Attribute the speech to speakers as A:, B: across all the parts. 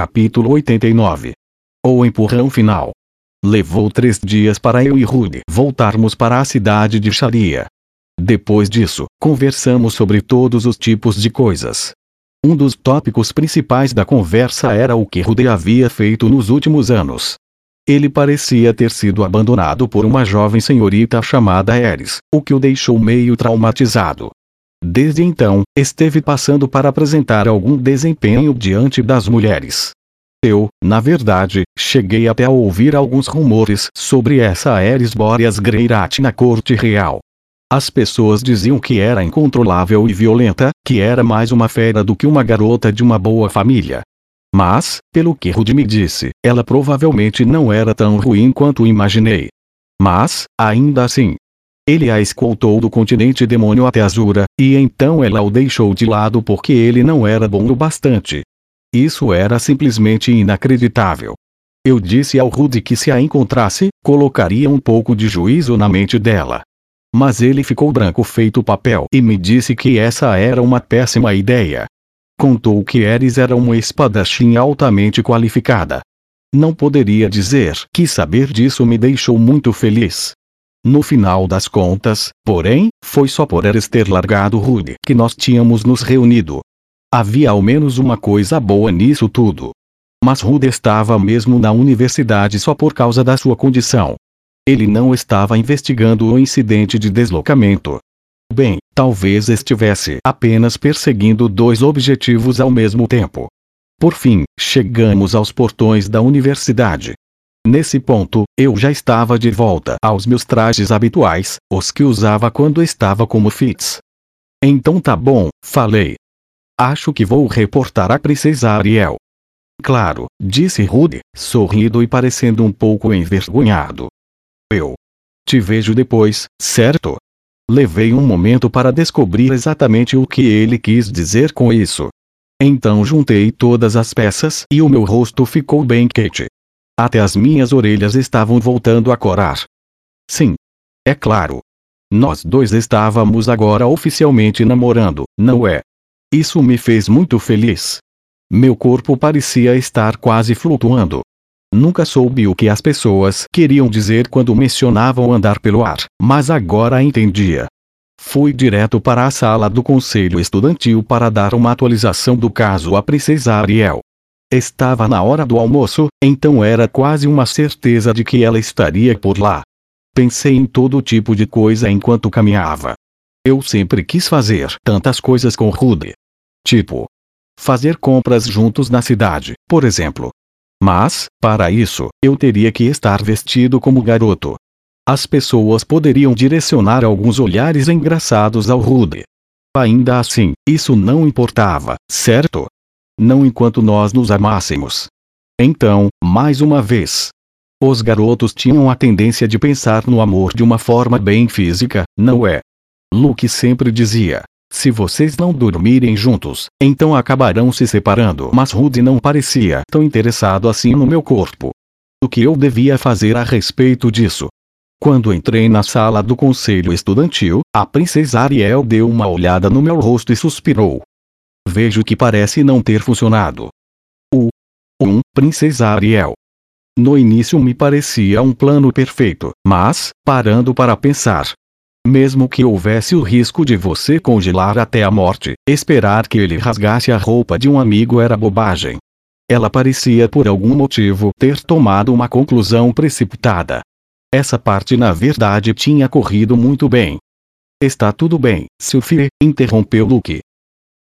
A: Capítulo 89 O empurrão final. Levou três dias para eu e Rude voltarmos para a cidade de Sharia. Depois disso, conversamos sobre todos os tipos de coisas. Um dos tópicos principais da conversa era o que Rude havia feito nos últimos anos. Ele parecia ter sido abandonado por uma jovem senhorita chamada Eris, o que o deixou meio traumatizado. Desde então, esteve passando para apresentar algum desempenho diante das mulheres. Eu, na verdade, cheguei até a ouvir alguns rumores sobre essa Aeres Boreas Greirat na corte real. As pessoas diziam que era incontrolável e violenta, que era mais uma fera do que uma garota de uma boa família. Mas, pelo que Rudy me disse, ela provavelmente não era tão ruim quanto imaginei. Mas, ainda assim, ele a escoltou do continente demônio até Azura, e então ela o deixou de lado porque ele não era bom o bastante. Isso era simplesmente inacreditável. Eu disse ao Rudy que se a encontrasse, colocaria um pouco de juízo na mente dela. Mas ele ficou branco feito papel e me disse que essa era uma péssima ideia. Contou que Eris era uma espadachim altamente qualificada. Não poderia dizer que saber disso me deixou muito feliz. No final das contas, porém, foi só por Eris ter largado Rude que nós tínhamos nos reunido. Havia ao menos uma coisa boa nisso tudo. Mas Rude estava mesmo na universidade só por causa da sua condição. Ele não estava investigando o incidente de deslocamento. Bem, talvez estivesse apenas perseguindo dois objetivos ao mesmo tempo. Por fim, chegamos aos portões da universidade. Nesse ponto, eu já estava de volta aos meus trajes habituais, os que usava quando estava como Fitz. Então tá bom, falei. Acho que vou reportar a princesa Ariel. Claro, disse Rude, sorrindo e parecendo um pouco envergonhado. Eu. Te vejo depois, certo? Levei um momento para descobrir exatamente o que ele quis dizer com isso. Então juntei todas as peças e o meu rosto ficou bem quente. Até as minhas orelhas estavam voltando a corar. Sim. É claro. Nós dois estávamos agora oficialmente namorando, não é? Isso me fez muito feliz. Meu corpo parecia estar quase flutuando. Nunca soube o que as pessoas queriam dizer quando mencionavam andar pelo ar, mas agora entendia. Fui direto para a sala do conselho estudantil para dar uma atualização do caso à princesa Ariel. Estava na hora do almoço, então era quase uma certeza de que ela estaria por lá. Pensei em todo tipo de coisa enquanto caminhava. Eu sempre quis fazer tantas coisas com Rude. Tipo, fazer compras juntos na cidade, por exemplo, mas, para isso, eu teria que estar vestido como garoto. As pessoas poderiam direcionar alguns olhares engraçados ao Rude. Ainda assim, isso não importava, certo? Não enquanto nós nos amássemos. Então, mais uma vez. Os garotos tinham a tendência de pensar no amor de uma forma bem física, não é? Luke sempre dizia: se vocês não dormirem juntos, então acabarão se separando. Mas Rudy não parecia tão interessado assim no meu corpo. O que eu devia fazer a respeito disso? Quando entrei na sala do conselho estudantil, a princesa Ariel deu uma olhada no meu rosto e suspirou. Vejo que parece não ter funcionado. O 1. Um, princesa Ariel. No início me parecia um plano perfeito, mas, parando para pensar, mesmo que houvesse o risco de você congelar até a morte, esperar que ele rasgasse a roupa de um amigo era bobagem. Ela parecia por algum motivo ter tomado uma conclusão precipitada. Essa parte na verdade tinha corrido muito bem. Está tudo bem, Sylvie, interrompeu Luke.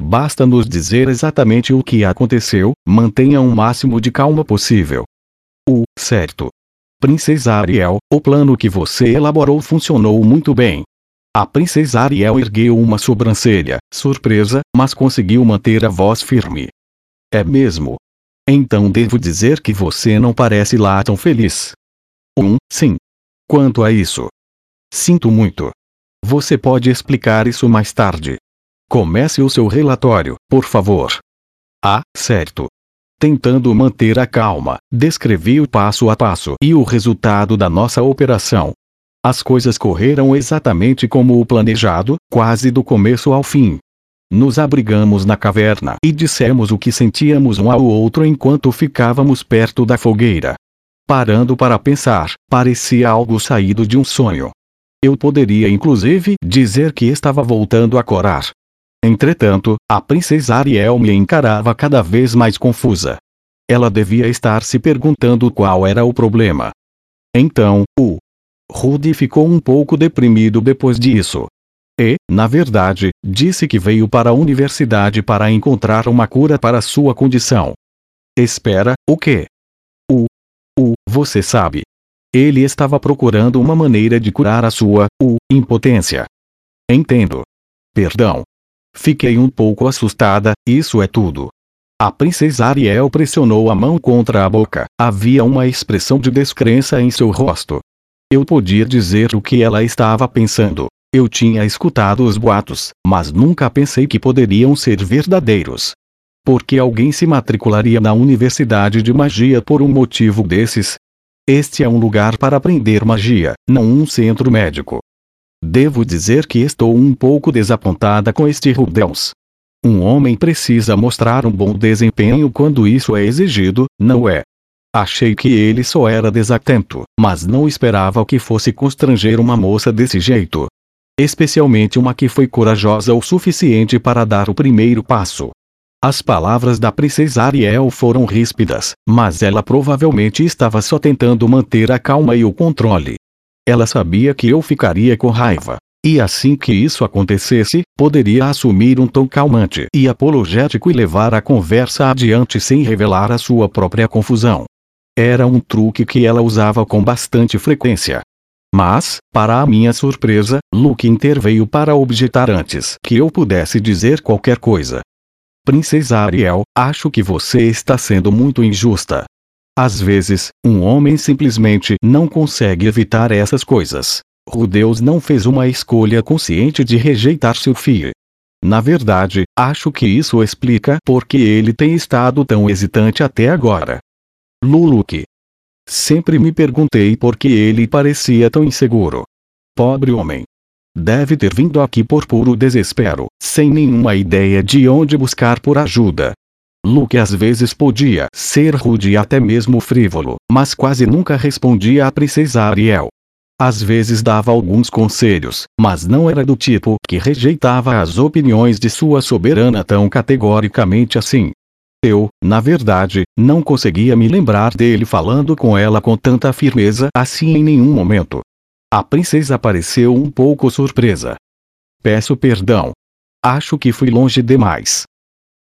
A: Basta nos dizer exatamente o que aconteceu, mantenha o máximo de calma possível. O certo. Princesa Ariel, o plano que você elaborou funcionou muito bem. A princesa Ariel ergueu uma sobrancelha, surpresa, mas conseguiu manter a voz firme. É mesmo? Então devo dizer que você não parece lá tão feliz. Um, sim. Quanto a isso. Sinto muito. Você pode explicar isso mais tarde. Comece o seu relatório, por favor. Ah, certo. Tentando manter a calma, descrevi o passo a passo e o resultado da nossa operação. As coisas correram exatamente como o planejado, quase do começo ao fim. Nos abrigamos na caverna e dissemos o que sentíamos um ao outro enquanto ficávamos perto da fogueira. Parando para pensar, parecia algo saído de um sonho. Eu poderia inclusive dizer que estava voltando a corar. Entretanto, a princesa Ariel me encarava cada vez mais confusa. Ela devia estar se perguntando qual era o problema. Então, o Rudy ficou um pouco deprimido depois disso. E, na verdade, disse que veio para a universidade para encontrar uma cura para sua condição. Espera, o quê? O. O, você sabe. Ele estava procurando uma maneira de curar a sua, o, impotência. Entendo. Perdão. Fiquei um pouco assustada, isso é tudo. A princesa Ariel pressionou a mão contra a boca. Havia uma expressão de descrença em seu rosto. Eu podia dizer o que ela estava pensando. Eu tinha escutado os boatos, mas nunca pensei que poderiam ser verdadeiros. Porque alguém se matricularia na Universidade de Magia por um motivo desses? Este é um lugar para aprender magia, não um centro médico. Devo dizer que estou um pouco desapontada com este Rubens. Um homem precisa mostrar um bom desempenho quando isso é exigido, não é? Achei que ele só era desatento, mas não esperava que fosse constranger uma moça desse jeito especialmente uma que foi corajosa o suficiente para dar o primeiro passo. As palavras da princesa Ariel foram ríspidas, mas ela provavelmente estava só tentando manter a calma e o controle. Ela sabia que eu ficaria com raiva. E assim que isso acontecesse, poderia assumir um tom calmante e apologético e levar a conversa adiante sem revelar a sua própria confusão. Era um truque que ela usava com bastante frequência, mas, para a minha surpresa, Luke interveio para objetar antes que eu pudesse dizer qualquer coisa. Princesa Ariel, acho que você está sendo muito injusta. Às vezes, um homem simplesmente não consegue evitar essas coisas. Rudeus não fez uma escolha consciente de rejeitar seu filho. Na verdade, acho que isso explica por que ele tem estado tão hesitante até agora. Luluke, Sempre me perguntei por que ele parecia tão inseguro. Pobre homem. Deve ter vindo aqui por puro desespero, sem nenhuma ideia de onde buscar por ajuda. Luke às vezes podia ser rude e até mesmo frívolo, mas quase nunca respondia à princesa Ariel. Às vezes dava alguns conselhos, mas não era do tipo que rejeitava as opiniões de sua soberana tão categoricamente assim. Eu, na verdade, não conseguia me lembrar dele falando com ela com tanta firmeza assim em nenhum momento. A princesa pareceu um pouco surpresa. Peço perdão. Acho que fui longe demais.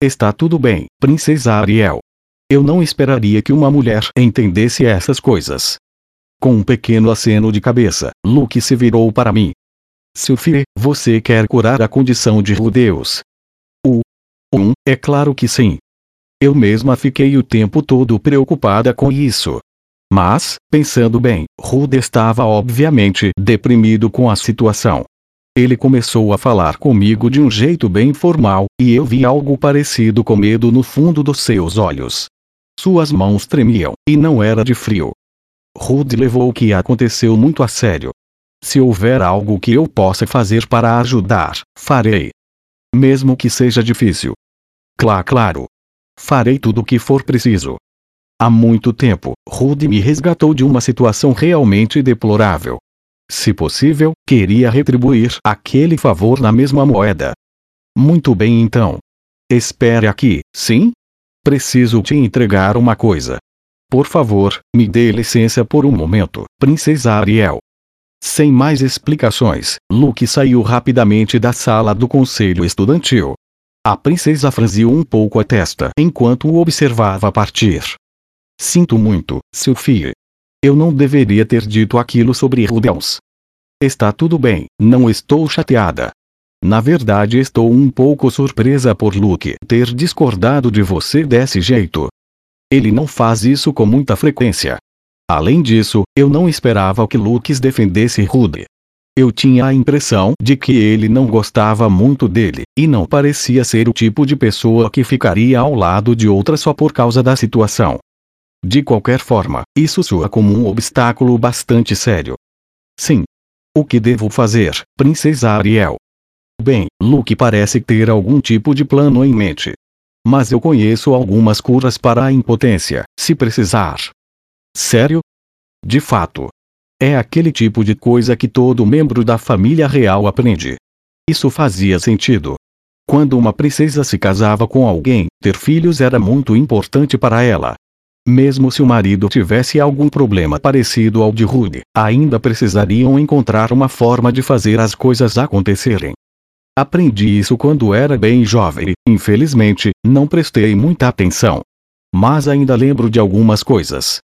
A: Está tudo bem, princesa Ariel. Eu não esperaria que uma mulher entendesse essas coisas. Com um pequeno aceno de cabeça, Luke se virou para mim. Sophie, você quer curar a condição de Rudeus? O. Um, é claro que sim. Eu mesma fiquei o tempo todo preocupada com isso. Mas, pensando bem, Rude estava obviamente deprimido com a situação. Ele começou a falar comigo de um jeito bem formal, e eu vi algo parecido com medo no fundo dos seus olhos. Suas mãos tremiam, e não era de frio. Rude levou o que aconteceu muito a sério. Se houver algo que eu possa fazer para ajudar, farei. Mesmo que seja difícil. Claro, claro, Farei tudo o que for preciso. Há muito tempo, Rudy me resgatou de uma situação realmente deplorável. Se possível, queria retribuir aquele favor na mesma moeda. Muito bem então. Espere aqui, sim? Preciso te entregar uma coisa. Por favor, me dê licença por um momento, Princesa Ariel. Sem mais explicações, Luke saiu rapidamente da sala do conselho estudantil. A princesa franziu um pouco a testa enquanto o observava partir. Sinto muito, Sophie. Eu não deveria ter dito aquilo sobre Rubens. Está tudo bem, não estou chateada. Na verdade estou um pouco surpresa por Luke ter discordado de você desse jeito. Ele não faz isso com muita frequência. Além disso, eu não esperava que Luke defendesse Rude. Eu tinha a impressão de que ele não gostava muito dele, e não parecia ser o tipo de pessoa que ficaria ao lado de outra só por causa da situação. De qualquer forma, isso soa como um obstáculo bastante sério. Sim. O que devo fazer, Princesa Ariel? Bem, Luke parece ter algum tipo de plano em mente. Mas eu conheço algumas curas para a impotência, se precisar. Sério? De fato. É aquele tipo de coisa que todo membro da família real aprende. Isso fazia sentido. Quando uma princesa se casava com alguém, ter filhos era muito importante para ela. Mesmo se o marido tivesse algum problema parecido ao de Rude, ainda precisariam encontrar uma forma de fazer as coisas acontecerem. Aprendi isso quando era bem jovem e, infelizmente, não prestei muita atenção. Mas ainda lembro de algumas coisas.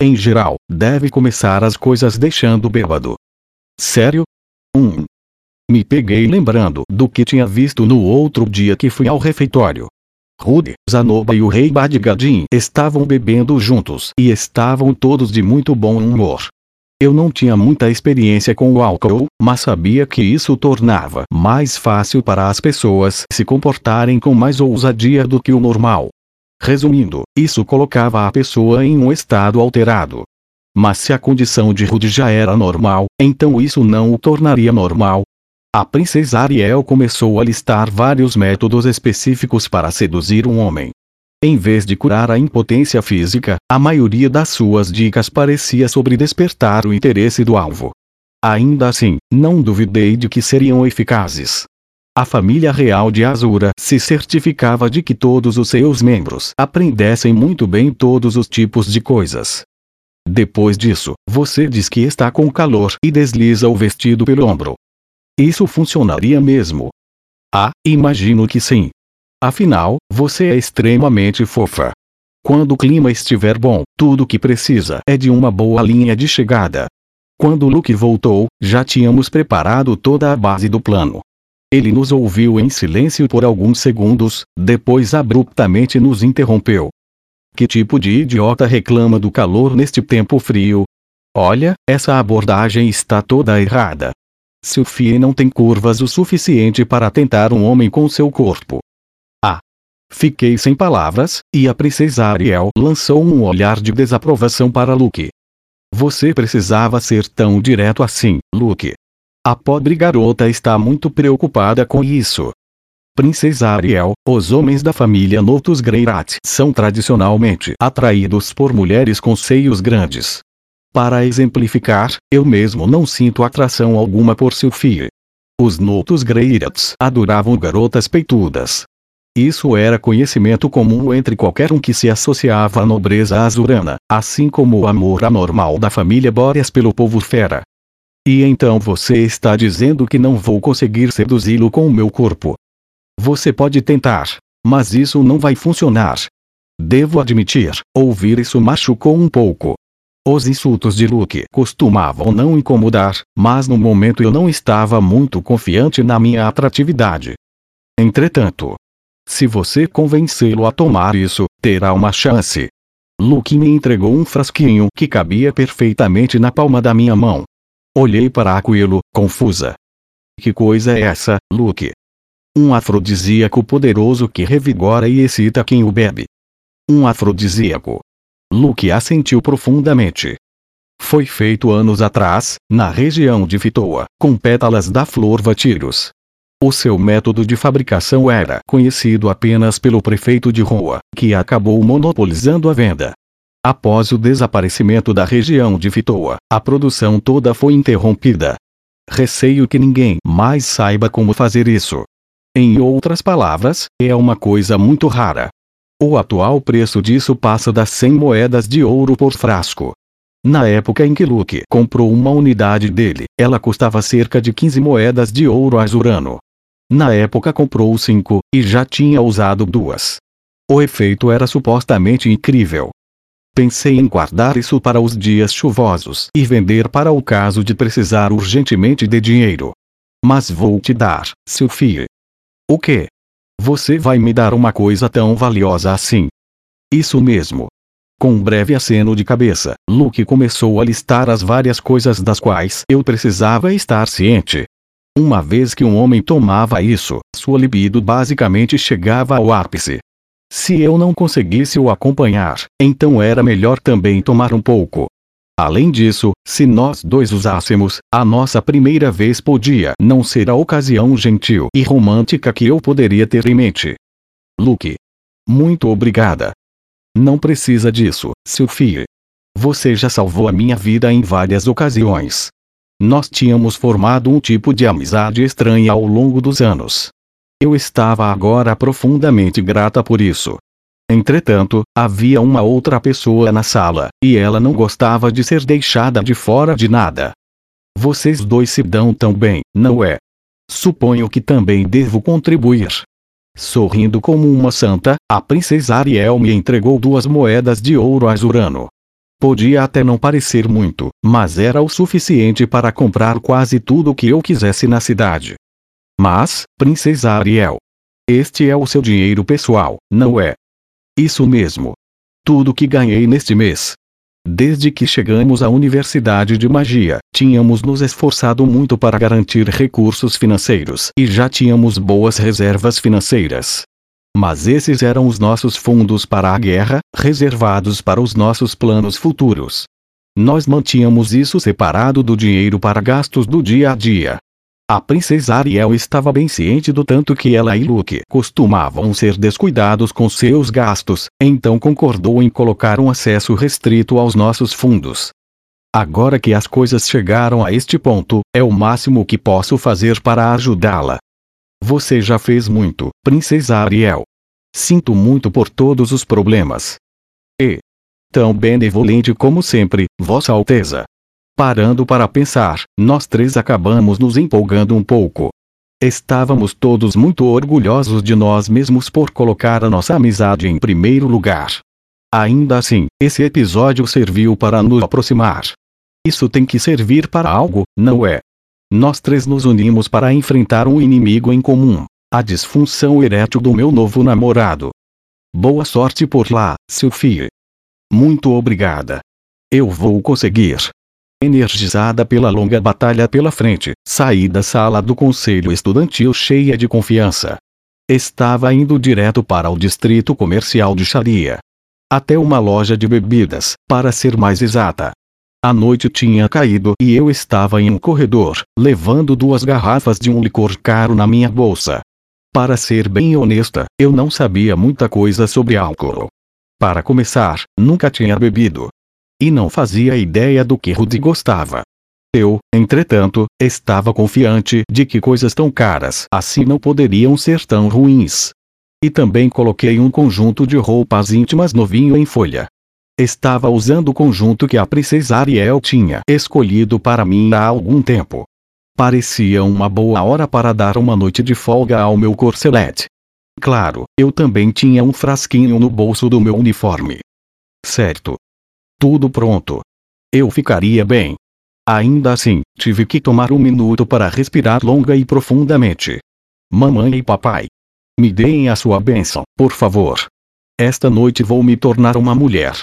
A: Em geral, deve começar as coisas deixando bêbado. Sério? 1. Um. Me peguei lembrando do que tinha visto no outro dia que fui ao refeitório. Rude, Zanoba e o rei Badgadin estavam bebendo juntos e estavam todos de muito bom humor. Eu não tinha muita experiência com o álcool, mas sabia que isso tornava mais fácil para as pessoas se comportarem com mais ousadia do que o normal. Resumindo, isso colocava a pessoa em um estado alterado. Mas se a condição de Rude já era normal, então isso não o tornaria normal, a princesa Ariel começou a listar vários métodos específicos para seduzir um homem. Em vez de curar a impotência física, a maioria das suas dicas parecia sobre despertar o interesse do alvo. Ainda assim, não duvidei de que seriam eficazes. A família real de Azura se certificava de que todos os seus membros aprendessem muito bem todos os tipos de coisas. Depois disso, você diz que está com calor e desliza o vestido pelo ombro. Isso funcionaria mesmo? Ah, imagino que sim. Afinal, você é extremamente fofa. Quando o clima estiver bom, tudo o que precisa é de uma boa linha de chegada. Quando Luke voltou, já tínhamos preparado toda a base do plano. Ele nos ouviu em silêncio por alguns segundos, depois abruptamente nos interrompeu. Que tipo de idiota reclama do calor neste tempo frio? Olha, essa abordagem está toda errada. Sophie não tem curvas o suficiente para tentar um homem com seu corpo. Ah! Fiquei sem palavras, e a princesa Ariel lançou um olhar de desaprovação para Luke. Você precisava ser tão direto assim, Luke. A pobre garota está muito preocupada com isso. Princesa Ariel, os homens da família Notus Greirat são tradicionalmente atraídos por mulheres com seios grandes. Para exemplificar, eu mesmo não sinto atração alguma por Sylphie. Os Notus Greirats adoravam garotas peitudas. Isso era conhecimento comum entre qualquer um que se associava à nobreza azurana, assim como o amor anormal da família Boreas pelo povo fera. E então você está dizendo que não vou conseguir seduzi-lo com o meu corpo. Você pode tentar, mas isso não vai funcionar. Devo admitir, ouvir isso machucou um pouco. Os insultos de Luke costumavam não incomodar, mas no momento eu não estava muito confiante na minha atratividade. Entretanto, se você convencê-lo a tomar isso, terá uma chance. Luke me entregou um frasquinho que cabia perfeitamente na palma da minha mão. Olhei para Aquilo, confusa. Que coisa é essa, Luke? Um afrodisíaco poderoso que revigora e excita quem o bebe. Um afrodisíaco. Luke assentiu profundamente. Foi feito anos atrás, na região de Fitoa, com pétalas da flor Vatirus. O seu método de fabricação era conhecido apenas pelo prefeito de Roa, que acabou monopolizando a venda. Após o desaparecimento da região de Fitoa, a produção toda foi interrompida. Receio que ninguém mais saiba como fazer isso. Em outras palavras, é uma coisa muito rara. O atual preço disso passa das 100 moedas de ouro por frasco. Na época em que Luke comprou uma unidade dele, ela custava cerca de 15 moedas de ouro azurano. Na época comprou 5, e já tinha usado duas. O efeito era supostamente incrível. Pensei em guardar isso para os dias chuvosos e vender para o caso de precisar urgentemente de dinheiro. Mas vou te dar, Sophie. O que? Você vai me dar uma coisa tão valiosa assim? Isso mesmo. Com um breve aceno de cabeça, Luke começou a listar as várias coisas das quais eu precisava estar ciente. Uma vez que um homem tomava isso, sua libido basicamente chegava ao ápice. Se eu não conseguisse o acompanhar, então era melhor também tomar um pouco. Além disso, se nós dois usássemos, a nossa primeira vez podia não ser a ocasião gentil e romântica que eu poderia ter em mente. Luke. Muito obrigada. Não precisa disso, Sophie. Você já salvou a minha vida em várias ocasiões. Nós tínhamos formado um tipo de amizade estranha ao longo dos anos. Eu estava agora profundamente grata por isso. Entretanto, havia uma outra pessoa na sala, e ela não gostava de ser deixada de fora de nada. Vocês dois se dão tão bem, não é? Suponho que também devo contribuir. Sorrindo como uma santa, a princesa Ariel me entregou duas moedas de ouro a Zurano. Podia até não parecer muito, mas era o suficiente para comprar quase tudo o que eu quisesse na cidade. Mas, princesa Ariel, este é o seu dinheiro pessoal, não é? Isso mesmo. Tudo que ganhei neste mês. Desde que chegamos à Universidade de Magia, tínhamos nos esforçado muito para garantir recursos financeiros e já tínhamos boas reservas financeiras. Mas esses eram os nossos fundos para a guerra, reservados para os nossos planos futuros. Nós mantínhamos isso separado do dinheiro para gastos do dia a dia, a princesa Ariel estava bem ciente do tanto que ela e Luke costumavam ser descuidados com seus gastos, então concordou em colocar um acesso restrito aos nossos fundos. Agora que as coisas chegaram a este ponto, é o máximo que posso fazer para ajudá-la. Você já fez muito, princesa Ariel. Sinto muito por todos os problemas. E, tão benevolente como sempre, Vossa Alteza. Parando para pensar, nós três acabamos nos empolgando um pouco. Estávamos todos muito orgulhosos de nós mesmos por colocar a nossa amizade em primeiro lugar. Ainda assim, esse episódio serviu para nos aproximar. Isso tem que servir para algo, não é? Nós três nos unimos para enfrentar um inimigo em comum: a disfunção erétil do meu novo namorado. Boa sorte por lá, Sophie. Muito obrigada. Eu vou conseguir. Energizada pela longa batalha pela frente, saí da sala do conselho estudantil cheia de confiança. Estava indo direto para o distrito comercial de Sharia. Até uma loja de bebidas, para ser mais exata. A noite tinha caído e eu estava em um corredor, levando duas garrafas de um licor caro na minha bolsa. Para ser bem honesta, eu não sabia muita coisa sobre álcool. Para começar, nunca tinha bebido, e não fazia ideia do que Rudy gostava. Eu, entretanto, estava confiante de que coisas tão caras assim não poderiam ser tão ruins. E também coloquei um conjunto de roupas íntimas novinho em folha. Estava usando o conjunto que a princesa Ariel tinha escolhido para mim há algum tempo. Parecia uma boa hora para dar uma noite de folga ao meu corcelete. Claro, eu também tinha um frasquinho no bolso do meu uniforme. Certo, tudo pronto. Eu ficaria bem. Ainda assim, tive que tomar um minuto para respirar longa e profundamente. Mamãe e papai. Me deem a sua bênção, por favor. Esta noite vou me tornar uma mulher.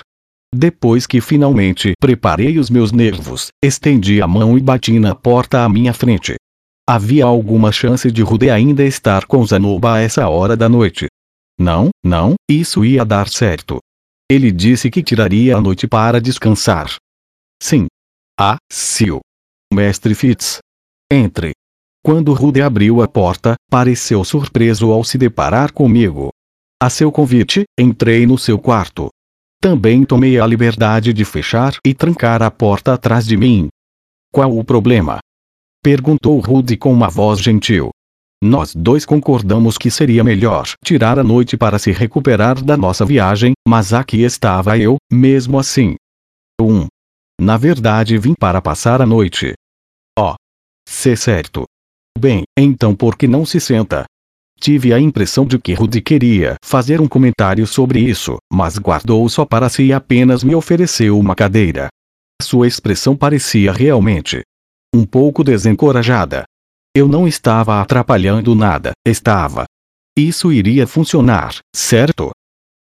A: Depois que finalmente preparei os meus nervos, estendi a mão e bati na porta à minha frente. Havia alguma chance de Rude ainda estar com Zanoba a essa hora da noite. Não, não, isso ia dar certo. Ele disse que tiraria a noite para descansar. Sim. Ah, Sil. Mestre Fitz. Entre. Quando Rude abriu a porta, pareceu surpreso ao se deparar comigo. A seu convite, entrei no seu quarto. Também tomei a liberdade de fechar e trancar a porta atrás de mim. Qual o problema? Perguntou Rude com uma voz gentil. Nós dois concordamos que seria melhor tirar a noite para se recuperar da nossa viagem, mas aqui estava eu, mesmo assim. 1. Um. Na verdade vim para passar a noite. Oh. Se certo. Bem, então por que não se senta? Tive a impressão de que Rudy queria fazer um comentário sobre isso, mas guardou só para si e apenas me ofereceu uma cadeira. Sua expressão parecia realmente um pouco desencorajada. Eu não estava atrapalhando nada, estava. Isso iria funcionar, certo?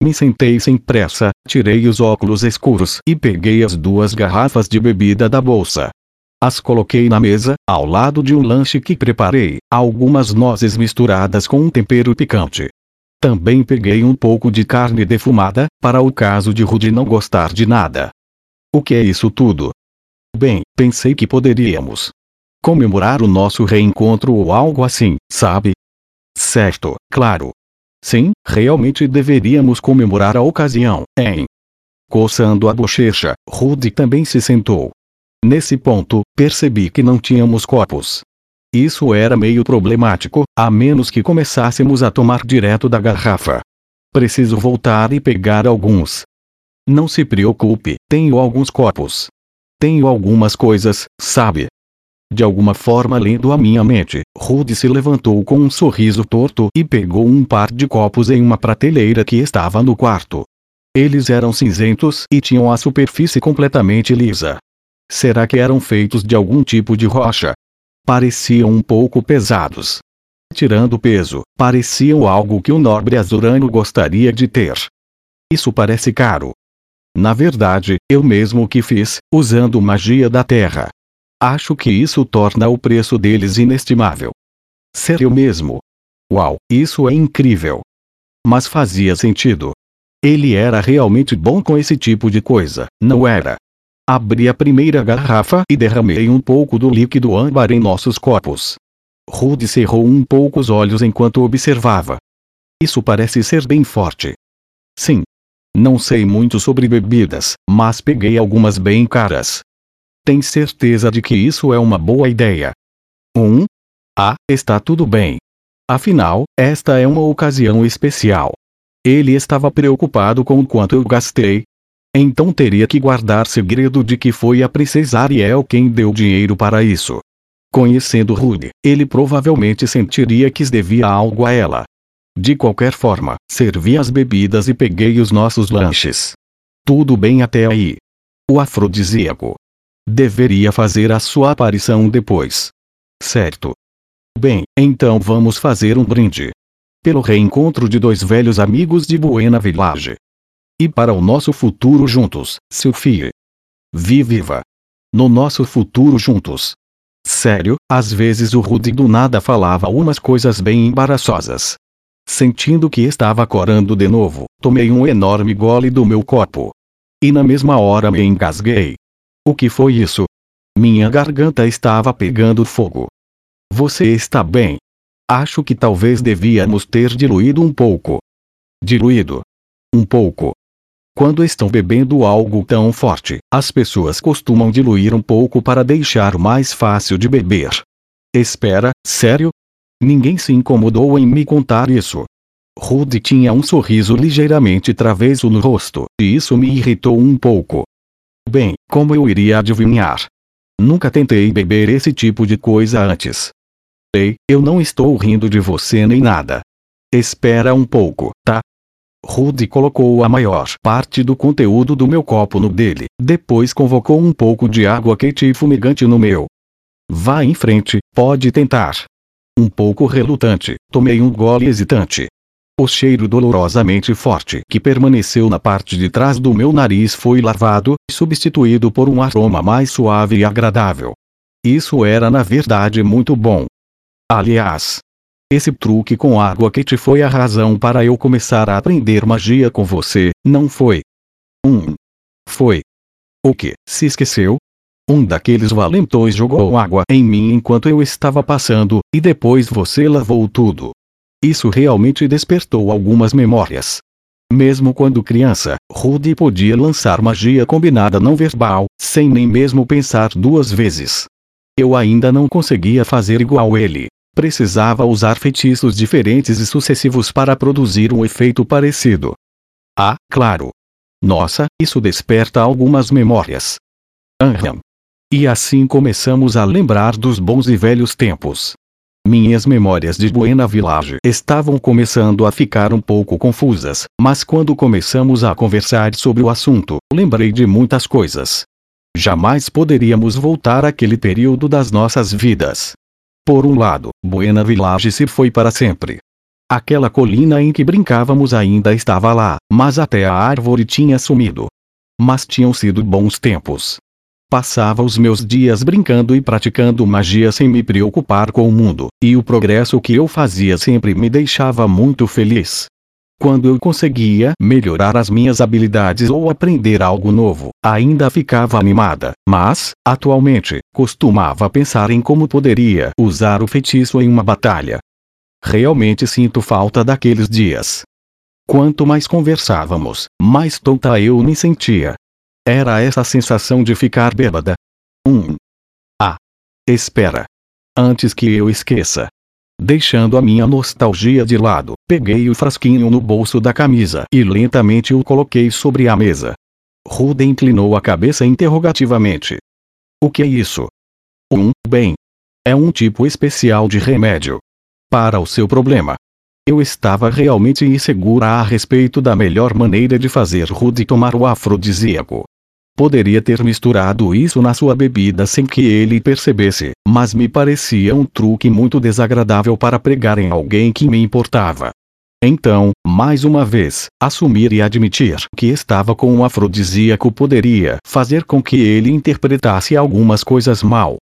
A: Me sentei sem pressa, tirei os óculos escuros e peguei as duas garrafas de bebida da bolsa. As coloquei na mesa, ao lado de um lanche que preparei, algumas nozes misturadas com um tempero picante. Também peguei um pouco de carne defumada, para o caso de Rudy não gostar de nada. O que é isso tudo? Bem, pensei que poderíamos comemorar o nosso reencontro ou algo assim, sabe? Certo, claro. Sim, realmente deveríamos comemorar a ocasião, hein? Coçando a bochecha, Rudy também se sentou. Nesse ponto, percebi que não tínhamos copos. Isso era meio problemático, a menos que começássemos a tomar direto da garrafa. Preciso voltar e pegar alguns. Não se preocupe, tenho alguns copos. Tenho algumas coisas, sabe? De alguma forma lendo a minha mente, Rudy se levantou com um sorriso torto e pegou um par de copos em uma prateleira que estava no quarto. Eles eram cinzentos e tinham a superfície completamente lisa. Será que eram feitos de algum tipo de rocha? pareciam um pouco pesados. Tirando peso, pareciam algo que o nobre azurano gostaria de ter. Isso parece caro. Na verdade, eu mesmo que fiz, usando magia da terra. Acho que isso torna o preço deles inestimável. Sério mesmo? Uau, isso é incrível. Mas fazia sentido. Ele era realmente bom com esse tipo de coisa, não era? Abri a primeira garrafa e derramei um pouco do líquido âmbar em nossos copos. Rude cerrou um pouco os olhos enquanto observava. Isso parece ser bem forte. Sim. Não sei muito sobre bebidas, mas peguei algumas bem caras. Tem certeza de que isso é uma boa ideia? Um? Ah, está tudo bem. Afinal, esta é uma ocasião especial. Ele estava preocupado com o quanto eu gastei, então teria que guardar segredo de que foi a princesa Ariel quem deu dinheiro para isso. Conhecendo Rude, ele provavelmente sentiria que devia algo a ela. De qualquer forma, servi as bebidas e peguei os nossos lanches. Tudo bem até aí. O afrodisíaco. Deveria fazer a sua aparição depois. Certo. Bem, então vamos fazer um brinde. Pelo reencontro de dois velhos amigos de Buena Village. E para o nosso futuro juntos, Sophie. Vi viva. No nosso futuro juntos. Sério, às vezes o Rudy do nada falava umas coisas bem embaraçosas. Sentindo que estava corando de novo, tomei um enorme gole do meu copo. E na mesma hora me engasguei. O que foi isso? Minha garganta estava pegando fogo. Você está bem? Acho que talvez devíamos ter diluído um pouco. Diluído? Um pouco. Quando estão bebendo algo tão forte, as pessoas costumam diluir um pouco para deixar mais fácil de beber. Espera, sério? Ninguém se incomodou em me contar isso. Rudy tinha um sorriso ligeiramente travesso no rosto, e isso me irritou um pouco. Bem, como eu iria adivinhar? Nunca tentei beber esse tipo de coisa antes. Ei, eu não estou rindo de você nem nada. Espera um pouco, tá? Rudy colocou a maior parte do conteúdo do meu copo no dele, depois convocou um pouco de água quente e fumegante no meu. Vá em frente, pode tentar. Um pouco relutante, tomei um gole hesitante. O cheiro dolorosamente forte que permaneceu na parte de trás do meu nariz foi lavado, substituído por um aroma mais suave e agradável. Isso era na verdade muito bom. Aliás, esse truque com água quente foi a razão para eu começar a aprender magia com você, não foi? Um. Foi. O que, se esqueceu? Um daqueles valentões jogou água em mim enquanto eu estava passando, e depois você lavou tudo. Isso realmente despertou algumas memórias. Mesmo quando criança, Rudy podia lançar magia combinada não verbal, sem nem mesmo pensar duas vezes. Eu ainda não conseguia fazer igual ele precisava usar feitiços diferentes e sucessivos para produzir um efeito parecido. Ah, claro. Nossa, isso desperta algumas memórias. Aham. E assim começamos a lembrar dos bons e velhos tempos. Minhas memórias de Buena Village estavam começando a ficar um pouco confusas, mas quando começamos a conversar sobre o assunto, lembrei de muitas coisas. Jamais poderíamos voltar àquele período das nossas vidas. Por um lado, Buena Village se foi para sempre. Aquela colina em que brincávamos ainda estava lá, mas até a árvore tinha sumido. Mas tinham sido bons tempos. Passava os meus dias brincando e praticando magia sem me preocupar com o mundo, e o progresso que eu fazia sempre me deixava muito feliz. Quando eu conseguia melhorar as minhas habilidades ou aprender algo novo, ainda ficava animada, mas, atualmente, costumava pensar em como poderia usar o feitiço em uma batalha. Realmente sinto falta daqueles dias. Quanto mais conversávamos, mais tonta eu me sentia. Era essa sensação de ficar bêbada. 1. Um. Ah! Espera. Antes que eu esqueça. Deixando a minha nostalgia de lado, peguei o frasquinho no bolso da camisa e lentamente o coloquei sobre a mesa. Rude inclinou a cabeça interrogativamente. O que é isso? Um, bem. É um tipo especial de remédio. Para o seu problema. Eu estava realmente insegura a respeito da melhor maneira de fazer Rude tomar o afrodisíaco. Poderia ter misturado isso na sua bebida sem que ele percebesse, mas me parecia um truque muito desagradável para pregar em alguém que me importava. Então, mais uma vez, assumir e admitir que estava com um afrodisíaco poderia fazer com que ele interpretasse algumas coisas mal.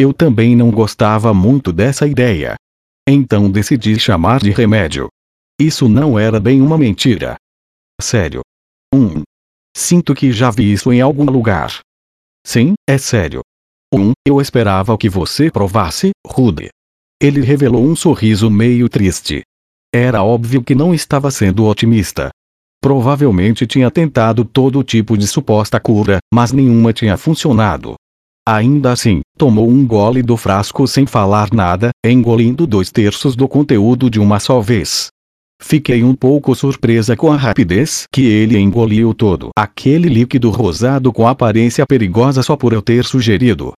A: Eu também não gostava muito dessa ideia. Então decidi chamar de remédio. Isso não era bem uma mentira. Sério. 1. Um, Sinto que já vi isso em algum lugar. Sim, é sério. 1. Um, eu esperava que você provasse, Rude. Ele revelou um sorriso meio triste. Era óbvio que não estava sendo otimista. Provavelmente tinha tentado todo tipo de suposta cura, mas nenhuma tinha funcionado. Ainda assim, tomou um gole do frasco sem falar nada, engolindo dois terços do conteúdo de uma só vez. Fiquei um pouco surpresa com a rapidez que ele engoliu todo aquele líquido rosado com aparência perigosa só por eu ter sugerido.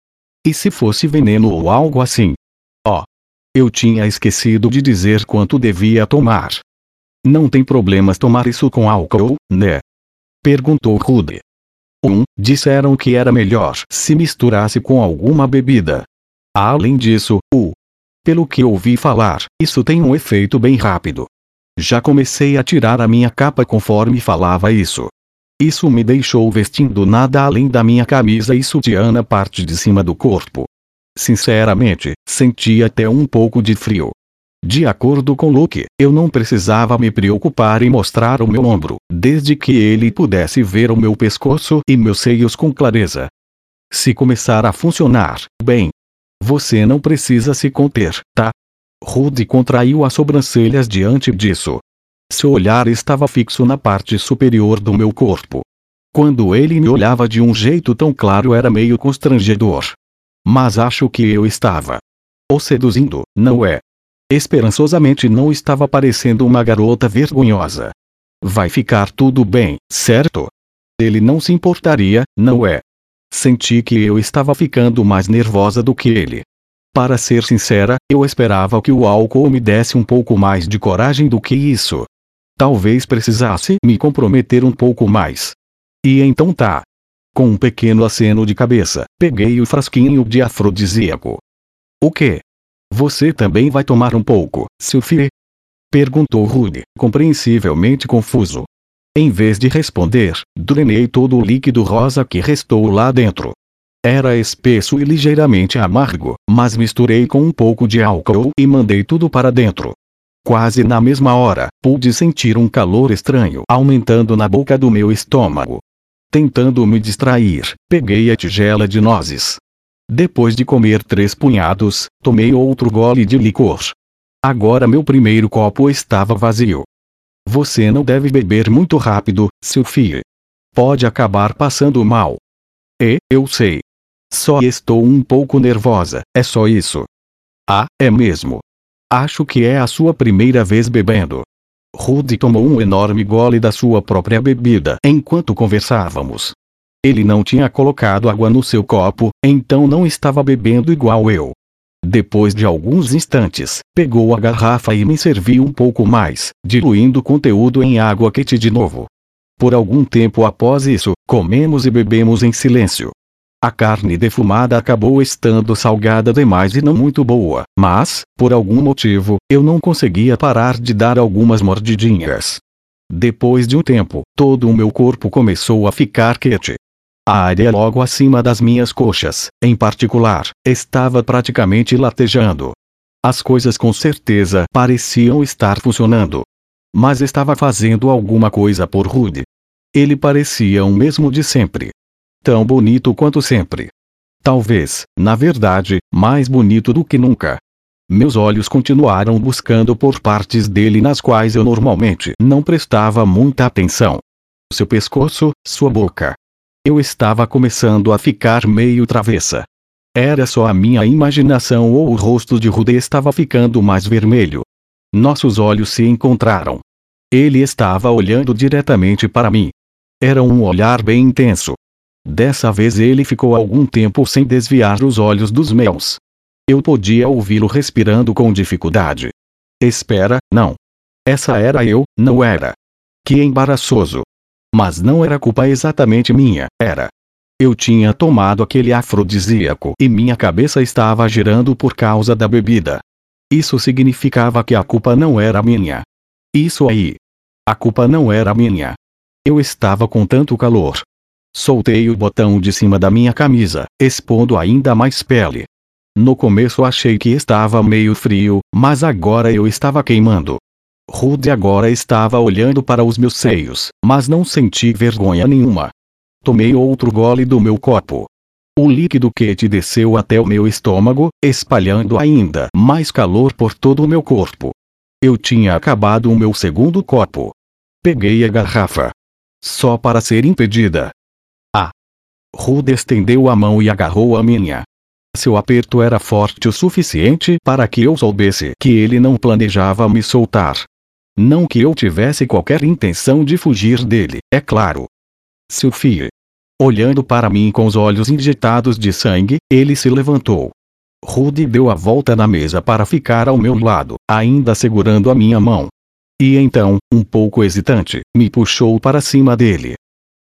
A: E se fosse veneno ou algo assim? Oh! Eu tinha esquecido de dizer quanto devia tomar. Não tem problemas tomar isso com álcool, né? Perguntou Rude. Um, disseram que era melhor se misturasse com alguma bebida. Além disso, o. Pelo que ouvi falar, isso tem um efeito bem rápido. Já comecei a tirar a minha capa conforme falava isso. Isso me deixou vestindo nada além da minha camisa e sutiã na parte de cima do corpo. Sinceramente, senti até um pouco de frio. De acordo com Luke, eu não precisava me preocupar em mostrar o meu ombro, desde que ele pudesse ver o meu pescoço e meus seios com clareza. Se começar a funcionar, bem. Você não precisa se conter, tá? Rude contraiu as sobrancelhas diante disso. Seu olhar estava fixo na parte superior do meu corpo. Quando ele me olhava de um jeito tão claro era meio constrangedor. Mas acho que eu estava o seduzindo, não é? Esperançosamente não estava parecendo uma garota vergonhosa. Vai ficar tudo bem, certo? Ele não se importaria, não é? Senti que eu estava ficando mais nervosa do que ele. Para ser sincera, eu esperava que o álcool me desse um pouco mais de coragem do que isso. Talvez precisasse me comprometer um pouco mais. E então tá. Com um pequeno aceno de cabeça, peguei o frasquinho de afrodisíaco. O que? Você também vai tomar um pouco, Sophie? Perguntou Rude, compreensivelmente confuso. Em vez de responder, drenei todo o líquido rosa que restou lá dentro. Era espesso e ligeiramente amargo, mas misturei com um pouco de álcool e mandei tudo para dentro. Quase na mesma hora, pude sentir um calor estranho aumentando na boca do meu estômago. Tentando me distrair, peguei a tigela de nozes. Depois de comer três punhados, tomei outro gole de licor. Agora meu primeiro copo estava vazio. Você não deve beber muito rápido, Sophie. Pode acabar passando mal. E, eu sei. Só estou um pouco nervosa, é só isso. Ah, é mesmo. Acho que é a sua primeira vez bebendo. Rudy tomou um enorme gole da sua própria bebida enquanto conversávamos. Ele não tinha colocado água no seu copo, então não estava bebendo igual eu. Depois de alguns instantes, pegou a garrafa e me serviu um pouco mais, diluindo o conteúdo em água quente de novo. Por algum tempo após isso, comemos e bebemos em silêncio. A carne defumada acabou estando salgada demais e não muito boa, mas, por algum motivo, eu não conseguia parar de dar algumas mordidinhas. Depois de um tempo, todo o meu corpo começou a ficar quente. A área logo acima das minhas coxas, em particular, estava praticamente latejando. As coisas com certeza pareciam estar funcionando. mas estava fazendo alguma coisa por Rude. Ele parecia o mesmo de sempre. Tão bonito quanto sempre. Talvez, na verdade, mais bonito do que nunca. Meus olhos continuaram buscando por partes dele nas quais eu normalmente não prestava muita atenção. Seu pescoço, sua boca. Eu estava começando a ficar meio travessa. Era só a minha imaginação ou o rosto de Rude estava ficando mais vermelho. Nossos olhos se encontraram. Ele estava olhando diretamente para mim. Era um olhar bem intenso. Dessa vez ele ficou algum tempo sem desviar os olhos dos meus. Eu podia ouvi-lo respirando com dificuldade. Espera, não. Essa era eu, não era. Que embaraçoso. Mas não era culpa exatamente minha, era. Eu tinha tomado aquele afrodisíaco e minha cabeça estava girando por causa da bebida. Isso significava que a culpa não era minha. Isso aí. A culpa não era minha. Eu estava com tanto calor. Soltei o botão de cima da minha camisa, expondo ainda mais pele. No começo achei que estava meio frio, mas agora eu estava queimando. Rude agora estava olhando para os meus seios, mas não senti vergonha nenhuma. Tomei outro gole do meu copo. O líquido quente desceu até o meu estômago, espalhando ainda mais calor por todo o meu corpo. Eu tinha acabado o meu segundo copo. Peguei a garrafa. Só para ser impedida. Rude estendeu a mão e agarrou a minha. Seu aperto era forte o suficiente para que eu soubesse que ele não planejava me soltar. Não que eu tivesse qualquer intenção de fugir dele, é claro. Sophie. Olhando para mim com os olhos injetados de sangue, ele se levantou. Rudy deu a volta na mesa para ficar ao meu lado, ainda segurando a minha mão. E então, um pouco hesitante, me puxou para cima dele.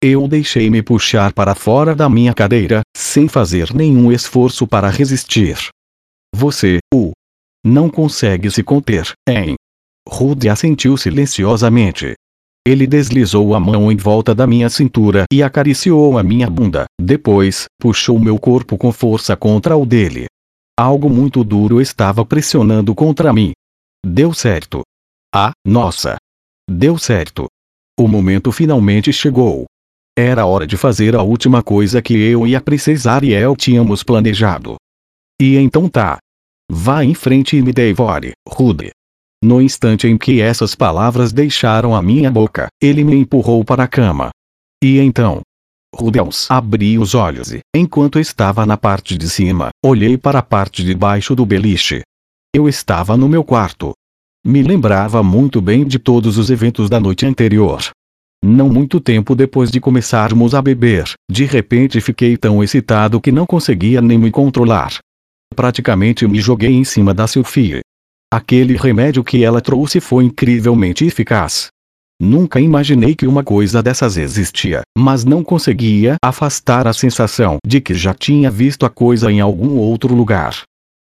A: Eu deixei-me puxar para fora da minha cadeira, sem fazer nenhum esforço para resistir. Você, o, não consegue se conter, hein? Rude assentiu silenciosamente. Ele deslizou a mão em volta da minha cintura e acariciou a minha bunda, depois, puxou meu corpo com força contra o dele. Algo muito duro estava pressionando contra mim. Deu certo. Ah, nossa! Deu certo. O momento finalmente chegou. Era hora de fazer a última coisa que eu e a princesa Ariel tínhamos planejado. E então tá. Vá em frente e me devore, Rude. No instante em que essas palavras deixaram a minha boca, ele me empurrou para a cama. E então. Rudels abri os olhos e, enquanto estava na parte de cima, olhei para a parte de baixo do beliche. Eu estava no meu quarto. Me lembrava muito bem de todos os eventos da noite anterior. Não muito tempo depois de começarmos a beber, de repente fiquei tão excitado que não conseguia nem me controlar. Praticamente me joguei em cima da Sophie. Aquele remédio que ela trouxe foi incrivelmente eficaz. Nunca imaginei que uma coisa dessas existia, mas não conseguia afastar a sensação de que já tinha visto a coisa em algum outro lugar.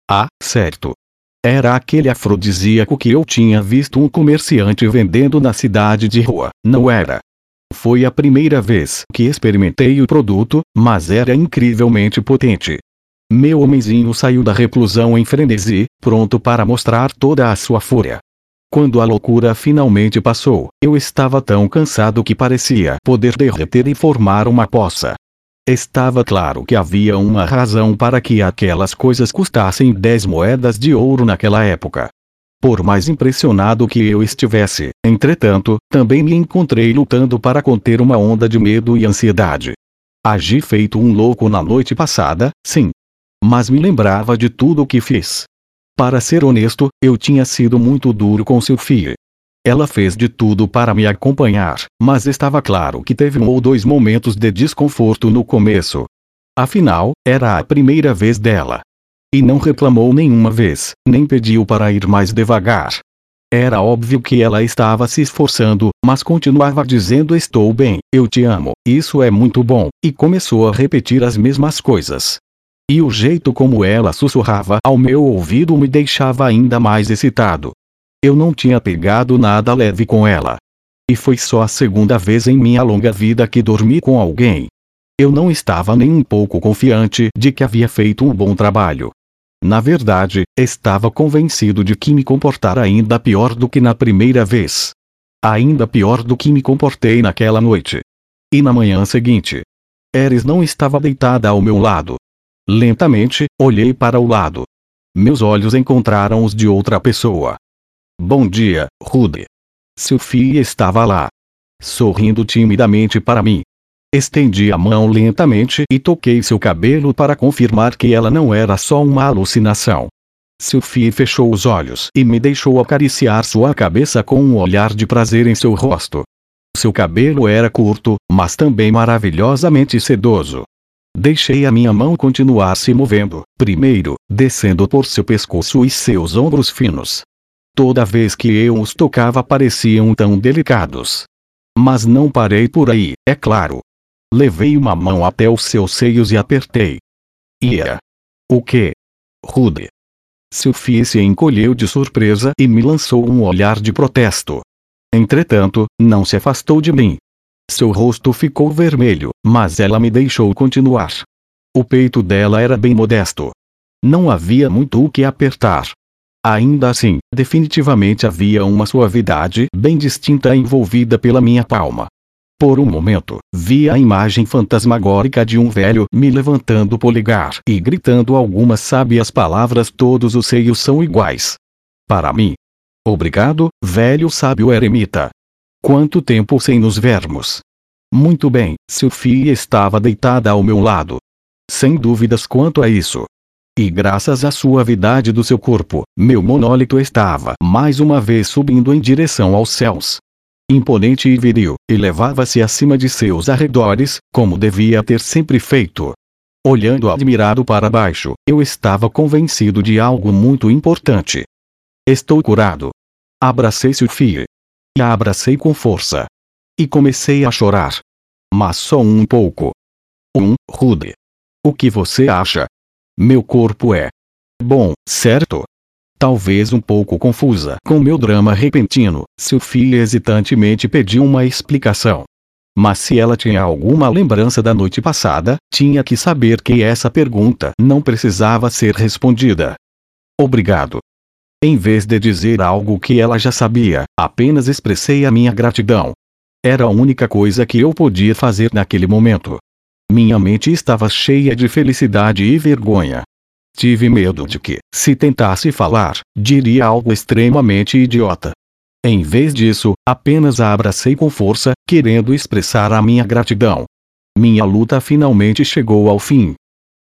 A: Ah, certo. Era aquele afrodisíaco que eu tinha visto um comerciante vendendo na cidade de rua, não era? Foi a primeira vez que experimentei o produto, mas era incrivelmente potente. Meu homenzinho saiu da reclusão em frenesi, pronto para mostrar toda a sua fúria. Quando a loucura finalmente passou, eu estava tão cansado que parecia poder derreter e formar uma poça. Estava claro que havia uma razão para que aquelas coisas custassem 10 moedas de ouro naquela época. Por mais impressionado que eu estivesse, entretanto, também me encontrei lutando para conter uma onda de medo e ansiedade. Agi feito um louco na noite passada, sim. Mas me lembrava de tudo o que fiz. Para ser honesto, eu tinha sido muito duro com Sophie. Ela fez de tudo para me acompanhar, mas estava claro que teve um ou dois momentos de desconforto no começo. Afinal, era a primeira vez dela. E não reclamou nenhuma vez, nem pediu para ir mais devagar. Era óbvio que ela estava se esforçando, mas continuava dizendo estou bem, eu te amo, isso é muito bom, e começou a repetir as mesmas coisas. E o jeito como ela sussurrava ao meu ouvido me deixava ainda mais excitado. Eu não tinha pegado nada leve com ela. E foi só a segunda vez em minha longa vida que dormi com alguém. Eu não estava nem um pouco confiante de que havia feito um bom trabalho. Na verdade, estava convencido de que me comportara ainda pior do que na primeira vez. Ainda pior do que me comportei naquela noite. E na manhã seguinte. Eris não estava deitada ao meu lado. Lentamente, olhei para o lado. Meus olhos encontraram os de outra pessoa. Bom dia, Rude. Sophie estava lá. Sorrindo timidamente para mim. Estendi a mão lentamente e toquei seu cabelo para confirmar que ela não era só uma alucinação. Sophie fechou os olhos e me deixou acariciar sua cabeça com um olhar de prazer em seu rosto. Seu cabelo era curto, mas também maravilhosamente sedoso. Deixei a minha mão continuar se movendo, primeiro, descendo por seu pescoço e seus ombros finos. Toda vez que eu os tocava pareciam tão delicados. Mas não parei por aí, é claro. Levei uma mão até os seus seios e apertei. Ia. O que? Rude. Sophie se encolheu de surpresa e me lançou um olhar de protesto. Entretanto, não se afastou de mim. Seu rosto ficou vermelho, mas ela me deixou continuar. O peito dela era bem modesto. Não havia muito o que apertar. Ainda assim, definitivamente havia uma suavidade bem distinta envolvida pela minha palma. Por um momento, vi a imagem fantasmagórica de um velho me levantando o polegar e gritando algumas sábias palavras: Todos os seios são iguais. Para mim. Obrigado, velho sábio eremita. Quanto tempo sem nos vermos? Muito bem, Sophie estava deitada ao meu lado. Sem dúvidas quanto a isso. E graças à suavidade do seu corpo, meu monólito estava mais uma vez subindo em direção aos céus. Imponente e viril, elevava-se acima de seus arredores, como devia ter sempre feito. Olhando admirado para baixo, eu estava convencido de algo muito importante. Estou curado. Abracei Sophie. E a abracei com força. E comecei a chorar. Mas só um pouco. Um, Rude. O que você acha? Meu corpo é bom, certo? Talvez um pouco confusa com meu drama repentino, Sophie hesitantemente pediu uma explicação. Mas se ela tinha alguma lembrança da noite passada, tinha que saber que essa pergunta não precisava ser respondida. Obrigado. Em vez de dizer algo que ela já sabia, apenas expressei a minha gratidão. Era a única coisa que eu podia fazer naquele momento. Minha mente estava cheia de felicidade e vergonha. Tive medo de que, se tentasse falar, diria algo extremamente idiota. Em vez disso, apenas a abracei com força, querendo expressar a minha gratidão. Minha luta finalmente chegou ao fim.